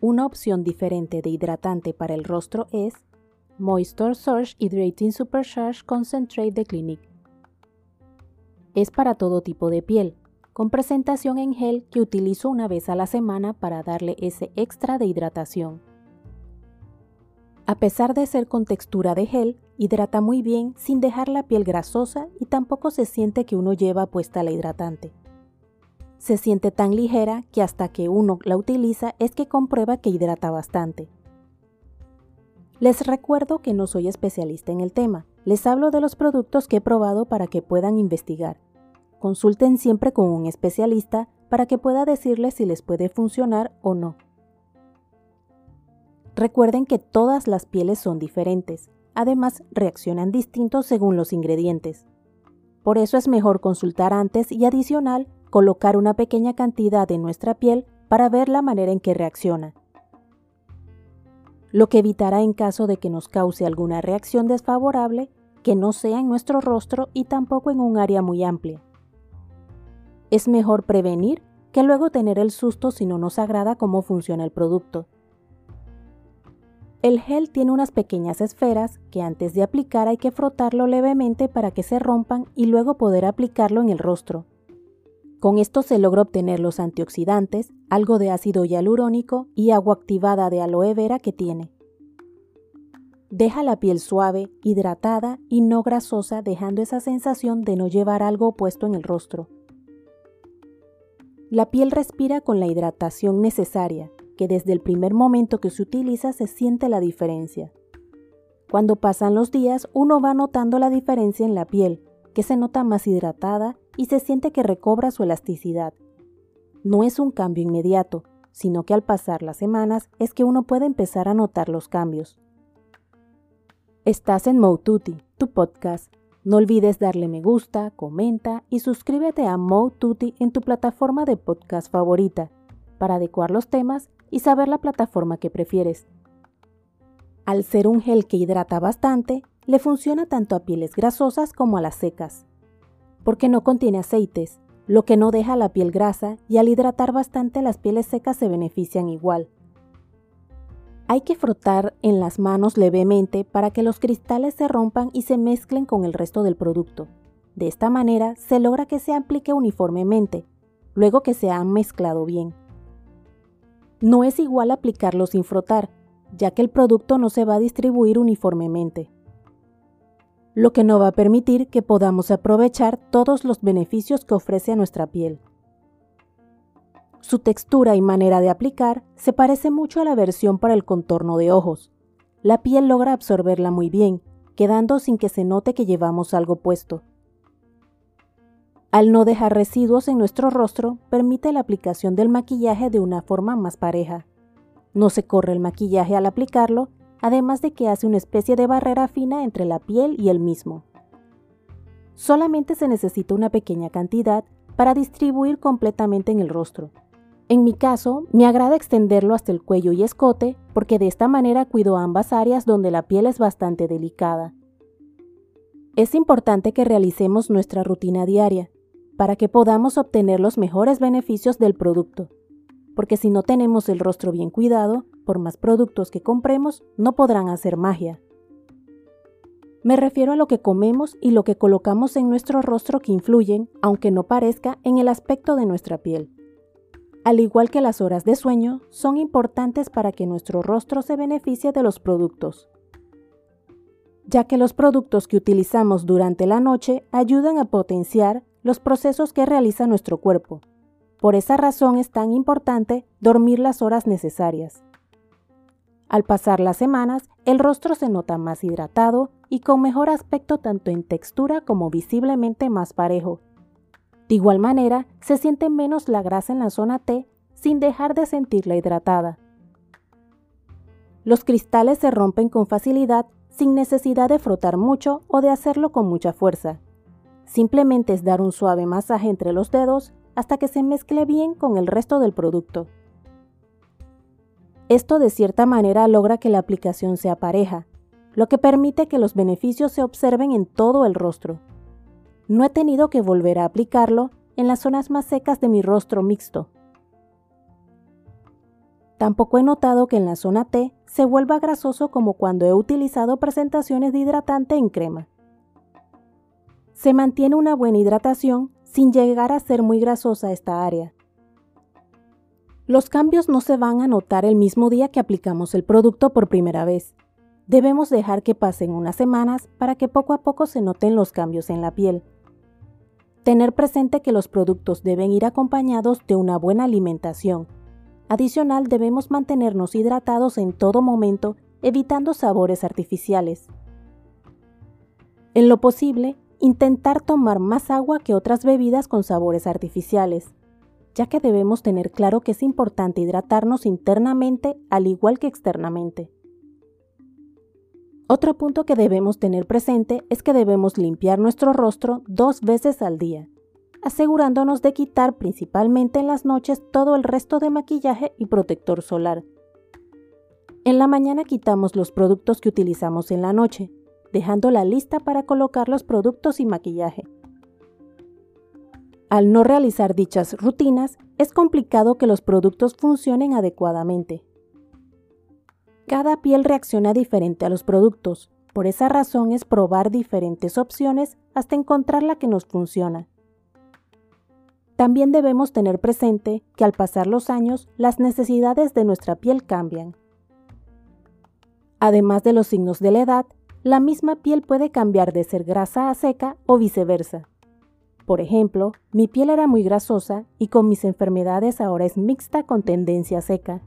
una opción diferente de hidratante para el rostro es Moisture Surge Hydrating Supercharge Concentrate de Clinique. Es para todo tipo de piel, con presentación en gel que utilizo una vez a la semana para darle ese extra de hidratación. A pesar de ser con textura de gel, hidrata muy bien sin dejar la piel grasosa y tampoco se siente que uno lleva puesta la hidratante. Se siente tan ligera que hasta que uno la utiliza es que comprueba que hidrata bastante. Les recuerdo que no soy especialista en el tema, les hablo de los productos que he probado para que puedan investigar. Consulten siempre con un especialista para que pueda decirles si les puede funcionar o no. Recuerden que todas las pieles son diferentes, además reaccionan distintos según los ingredientes. Por eso es mejor consultar antes y adicional colocar una pequeña cantidad de nuestra piel para ver la manera en que reacciona lo que evitará en caso de que nos cause alguna reacción desfavorable que no sea en nuestro rostro y tampoco en un área muy amplia. Es mejor prevenir que luego tener el susto si no nos agrada cómo funciona el producto. El gel tiene unas pequeñas esferas que antes de aplicar hay que frotarlo levemente para que se rompan y luego poder aplicarlo en el rostro. Con esto se logra obtener los antioxidantes, algo de ácido hialurónico y agua activada de aloe vera que tiene. Deja la piel suave, hidratada y no grasosa, dejando esa sensación de no llevar algo puesto en el rostro. La piel respira con la hidratación necesaria, que desde el primer momento que se utiliza se siente la diferencia. Cuando pasan los días, uno va notando la diferencia en la piel, que se nota más hidratada y se siente que recobra su elasticidad. No es un cambio inmediato, sino que al pasar las semanas es que uno puede empezar a notar los cambios. Estás en Moututi, tu podcast. No olvides darle me gusta, comenta y suscríbete a Moututi en tu plataforma de podcast favorita para adecuar los temas y saber la plataforma que prefieres. Al ser un gel que hidrata bastante, le funciona tanto a pieles grasosas como a las secas porque no contiene aceites, lo que no deja la piel grasa y al hidratar bastante las pieles secas se benefician igual. Hay que frotar en las manos levemente para que los cristales se rompan y se mezclen con el resto del producto. De esta manera se logra que se aplique uniformemente, luego que se han mezclado bien. No es igual aplicarlo sin frotar, ya que el producto no se va a distribuir uniformemente lo que no va a permitir que podamos aprovechar todos los beneficios que ofrece a nuestra piel. Su textura y manera de aplicar se parece mucho a la versión para el contorno de ojos. La piel logra absorberla muy bien, quedando sin que se note que llevamos algo puesto. Al no dejar residuos en nuestro rostro, permite la aplicación del maquillaje de una forma más pareja. No se corre el maquillaje al aplicarlo además de que hace una especie de barrera fina entre la piel y el mismo. Solamente se necesita una pequeña cantidad para distribuir completamente en el rostro. En mi caso, me agrada extenderlo hasta el cuello y escote porque de esta manera cuido ambas áreas donde la piel es bastante delicada. Es importante que realicemos nuestra rutina diaria para que podamos obtener los mejores beneficios del producto, porque si no tenemos el rostro bien cuidado, por más productos que compremos, no podrán hacer magia. Me refiero a lo que comemos y lo que colocamos en nuestro rostro que influyen, aunque no parezca, en el aspecto de nuestra piel. Al igual que las horas de sueño, son importantes para que nuestro rostro se beneficie de los productos, ya que los productos que utilizamos durante la noche ayudan a potenciar los procesos que realiza nuestro cuerpo. Por esa razón es tan importante dormir las horas necesarias. Al pasar las semanas, el rostro se nota más hidratado y con mejor aspecto tanto en textura como visiblemente más parejo. De igual manera, se siente menos la grasa en la zona T sin dejar de sentirla hidratada. Los cristales se rompen con facilidad sin necesidad de frotar mucho o de hacerlo con mucha fuerza. Simplemente es dar un suave masaje entre los dedos hasta que se mezcle bien con el resto del producto. Esto de cierta manera logra que la aplicación sea pareja, lo que permite que los beneficios se observen en todo el rostro. No he tenido que volver a aplicarlo en las zonas más secas de mi rostro mixto. Tampoco he notado que en la zona T se vuelva grasoso como cuando he utilizado presentaciones de hidratante en crema. Se mantiene una buena hidratación sin llegar a ser muy grasosa esta área. Los cambios no se van a notar el mismo día que aplicamos el producto por primera vez. Debemos dejar que pasen unas semanas para que poco a poco se noten los cambios en la piel. Tener presente que los productos deben ir acompañados de una buena alimentación. Adicional, debemos mantenernos hidratados en todo momento, evitando sabores artificiales. En lo posible, intentar tomar más agua que otras bebidas con sabores artificiales ya que debemos tener claro que es importante hidratarnos internamente al igual que externamente. Otro punto que debemos tener presente es que debemos limpiar nuestro rostro dos veces al día, asegurándonos de quitar principalmente en las noches todo el resto de maquillaje y protector solar. En la mañana quitamos los productos que utilizamos en la noche, dejando la lista para colocar los productos y maquillaje. Al no realizar dichas rutinas, es complicado que los productos funcionen adecuadamente. Cada piel reacciona diferente a los productos, por esa razón es probar diferentes opciones hasta encontrar la que nos funciona. También debemos tener presente que al pasar los años las necesidades de nuestra piel cambian. Además de los signos de la edad, la misma piel puede cambiar de ser grasa a seca o viceversa. Por ejemplo, mi piel era muy grasosa y con mis enfermedades ahora es mixta con tendencia seca.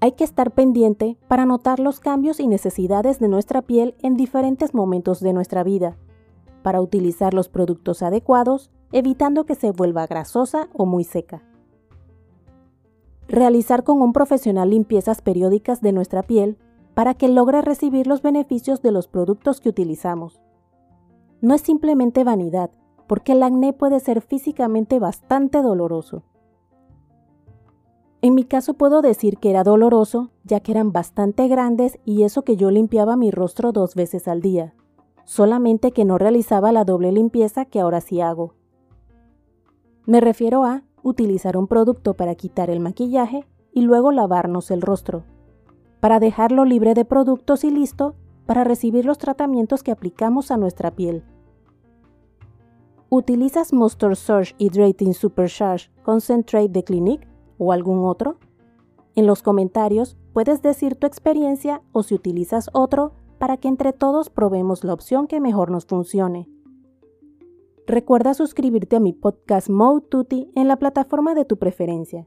Hay que estar pendiente para notar los cambios y necesidades de nuestra piel en diferentes momentos de nuestra vida, para utilizar los productos adecuados, evitando que se vuelva grasosa o muy seca. Realizar con un profesional limpiezas periódicas de nuestra piel para que logre recibir los beneficios de los productos que utilizamos no es simplemente vanidad, porque el acné puede ser físicamente bastante doloroso. En mi caso puedo decir que era doloroso, ya que eran bastante grandes y eso que yo limpiaba mi rostro dos veces al día, solamente que no realizaba la doble limpieza que ahora sí hago. Me refiero a utilizar un producto para quitar el maquillaje y luego lavarnos el rostro, para dejarlo libre de productos y listo para recibir los tratamientos que aplicamos a nuestra piel. ¿Utilizas Monster Surge Hydrating Supercharge Concentrate de Clinique o algún otro? En los comentarios puedes decir tu experiencia o si utilizas otro para que entre todos probemos la opción que mejor nos funcione. Recuerda suscribirte a mi podcast Mode Tutti en la plataforma de tu preferencia.